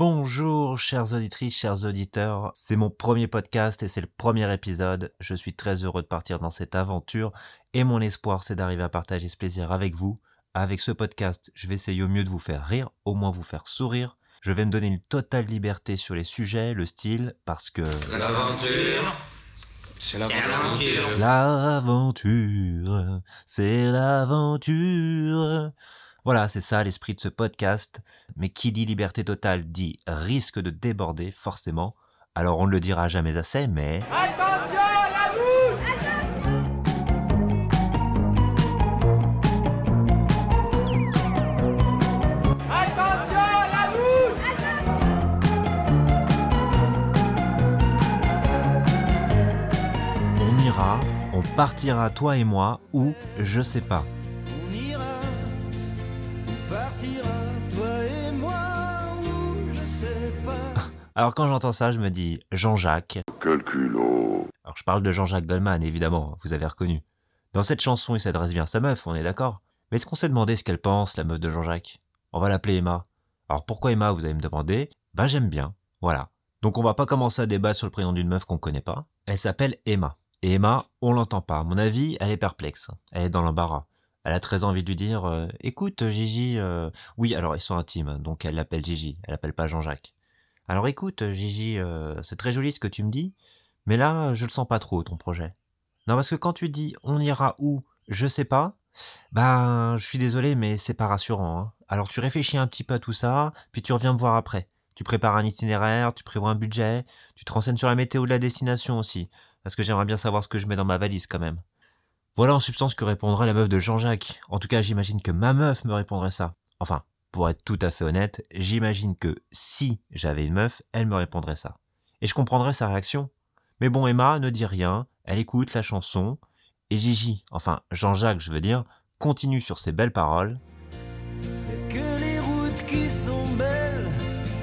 Bonjour chères auditrices, chers auditeurs, c'est mon premier podcast et c'est le premier épisode. Je suis très heureux de partir dans cette aventure et mon espoir c'est d'arriver à partager ce plaisir avec vous. Avec ce podcast, je vais essayer au mieux de vous faire rire, au moins vous faire sourire. Je vais me donner une totale liberté sur les sujets, le style, parce que... L'aventure, c'est l'aventure. L'aventure, c'est l'aventure. Voilà, c'est ça l'esprit de ce podcast. Mais qui dit liberté totale dit risque de déborder, forcément. Alors on ne le dira jamais assez, mais... Attention, la On ira, on partira toi et moi, ou je sais pas. On ira, on partira, toi et moi, où je sais pas. Alors quand j'entends ça, je me dis Jean-Jacques. Quel culot. Alors je parle de Jean-Jacques Goldman, évidemment, vous avez reconnu. Dans cette chanson, il s'adresse bien à sa meuf, on est d'accord. Mais est-ce qu'on s'est demandé ce qu'elle pense, la meuf de Jean-Jacques? On va l'appeler Emma. Alors pourquoi Emma, vous allez me demander? Ben j'aime bien, voilà. Donc on va pas commencer à débattre sur le prénom d'une meuf qu'on connaît pas. Elle s'appelle Emma. Et Emma, on l'entend pas. À mon avis, elle est perplexe. Elle est dans l'embarras. Elle a très envie de lui dire euh, Écoute, Gigi, euh, oui, alors ils sont intimes, donc elle l'appelle Gigi, elle l'appelle pas Jean-Jacques. Alors écoute, Gigi, euh, c'est très joli ce que tu me dis, mais là, je le sens pas trop, ton projet. Non, parce que quand tu dis on ira où, je sais pas, ben, je suis désolé, mais c'est pas rassurant. hein. Alors tu réfléchis un petit peu à tout ça, puis tu reviens me voir après. Tu prépares un itinéraire, tu prévois un budget, tu te renseignes sur la météo de la destination aussi, parce que j'aimerais bien savoir ce que je mets dans ma valise quand même. Voilà en substance que répondra la meuf de Jean-Jacques. En tout cas, j'imagine que ma meuf me répondrait ça. Enfin, pour être tout à fait honnête, j'imagine que si j'avais une meuf, elle me répondrait ça. Et je comprendrais sa réaction. Mais bon, Emma ne dit rien, elle écoute la chanson, et Gigi, enfin Jean-Jacques je veux dire, continue sur ses belles paroles. Que les routes qui sont belles,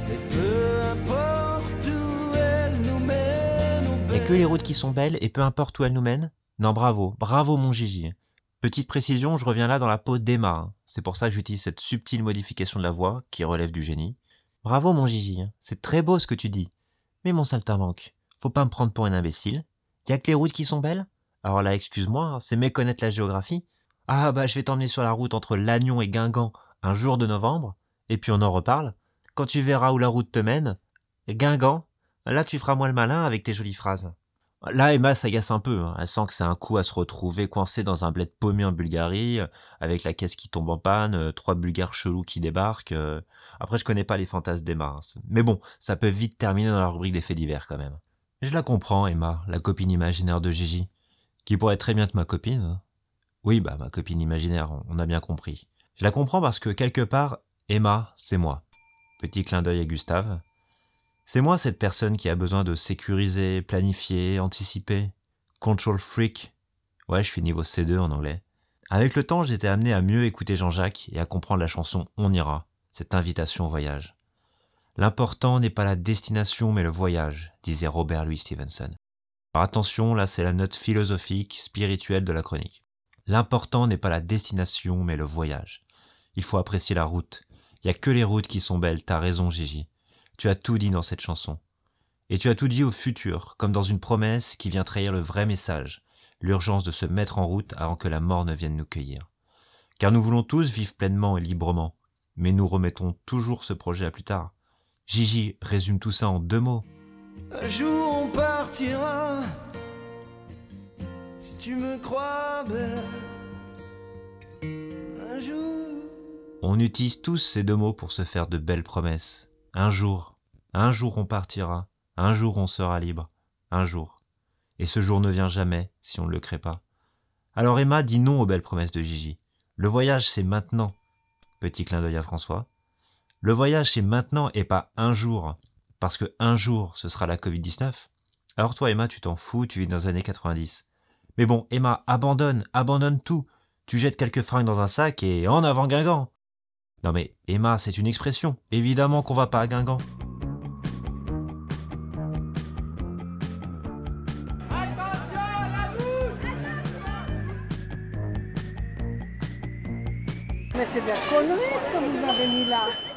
et peu importe où elles nous mènent. Et que les routes qui sont belles, et peu importe où elles nous mènent? Non, bravo, bravo mon Gigi. Petite précision, je reviens là dans la peau d'Emma. hein. C'est pour ça que j'utilise cette subtile modification de la voix, qui relève du génie. Bravo mon Gigi, hein. c'est très beau ce que tu dis. Mais mon saltimbanque, faut pas me prendre pour un imbécile. Y a que les routes qui sont belles? Alors là, excuse-moi, hein, c'est méconnaître la géographie. Ah bah je vais t'emmener sur la route entre Lannion et Guingamp un jour de novembre, et puis on en reparle. Quand tu verras où la route te mène, Guingamp, là tu feras moins le malin avec tes jolies phrases. Là, Emma s'agace un peu. hein. Elle sent que c'est un coup à se retrouver coincée dans un bled paumé en Bulgarie, euh, avec la caisse qui tombe en panne, euh, trois Bulgares chelous qui débarquent. euh. Après, je connais pas les fantasmes d'Emma. hein. Mais bon, ça peut vite terminer dans la rubrique des faits divers quand même. Je la comprends, Emma, la copine imaginaire de Gigi, qui pourrait très bien être ma copine. hein. Oui, bah ma copine imaginaire, on a bien compris. Je la comprends parce que quelque part, Emma, c'est moi. Petit clin d'œil à Gustave. C'est moi cette personne qui a besoin de sécuriser, planifier, anticiper. Control freak. Ouais, je suis niveau C2 en anglais. Avec le temps, j'étais amené à mieux écouter Jean-Jacques et à comprendre la chanson On ira, cette invitation au voyage. L'important n'est pas la destination mais le voyage, disait Robert Louis Stevenson. Alors attention, là c'est la note philosophique, spirituelle de la chronique. L'important n'est pas la destination mais le voyage. Il faut apprécier la route. Il y a que les routes qui sont belles, t'as raison Gigi. Tu as tout dit dans cette chanson. Et tu as tout dit au futur, comme dans une promesse qui vient trahir le vrai message, l'urgence de se mettre en route avant que la mort ne vienne nous cueillir. Car nous voulons tous vivre pleinement et librement, mais nous remettons toujours ce projet à plus tard. Gigi résume tout ça en deux mots. Un jour on partira, si tu me crois belle. Un jour. On utilise tous ces deux mots pour se faire de belles promesses. Un jour, un jour on partira, un jour on sera libre, un jour. Et ce jour ne vient jamais si on ne le crée pas. Alors Emma dit non aux belles promesses de Gigi. Le voyage c'est maintenant. Petit clin d'œil à François. Le voyage c'est maintenant et pas un jour. Parce que un jour ce sera la Covid-19. Alors toi Emma tu t'en fous, tu vis dans les années 90. Mais bon Emma, abandonne, abandonne tout. Tu jettes quelques fringues dans un sac et en avant Guingamp. Non mais Emma, c'est une expression. Évidemment qu'on va pas à Guingamp. Mais c'est de la connerie ce que vous avez mis là.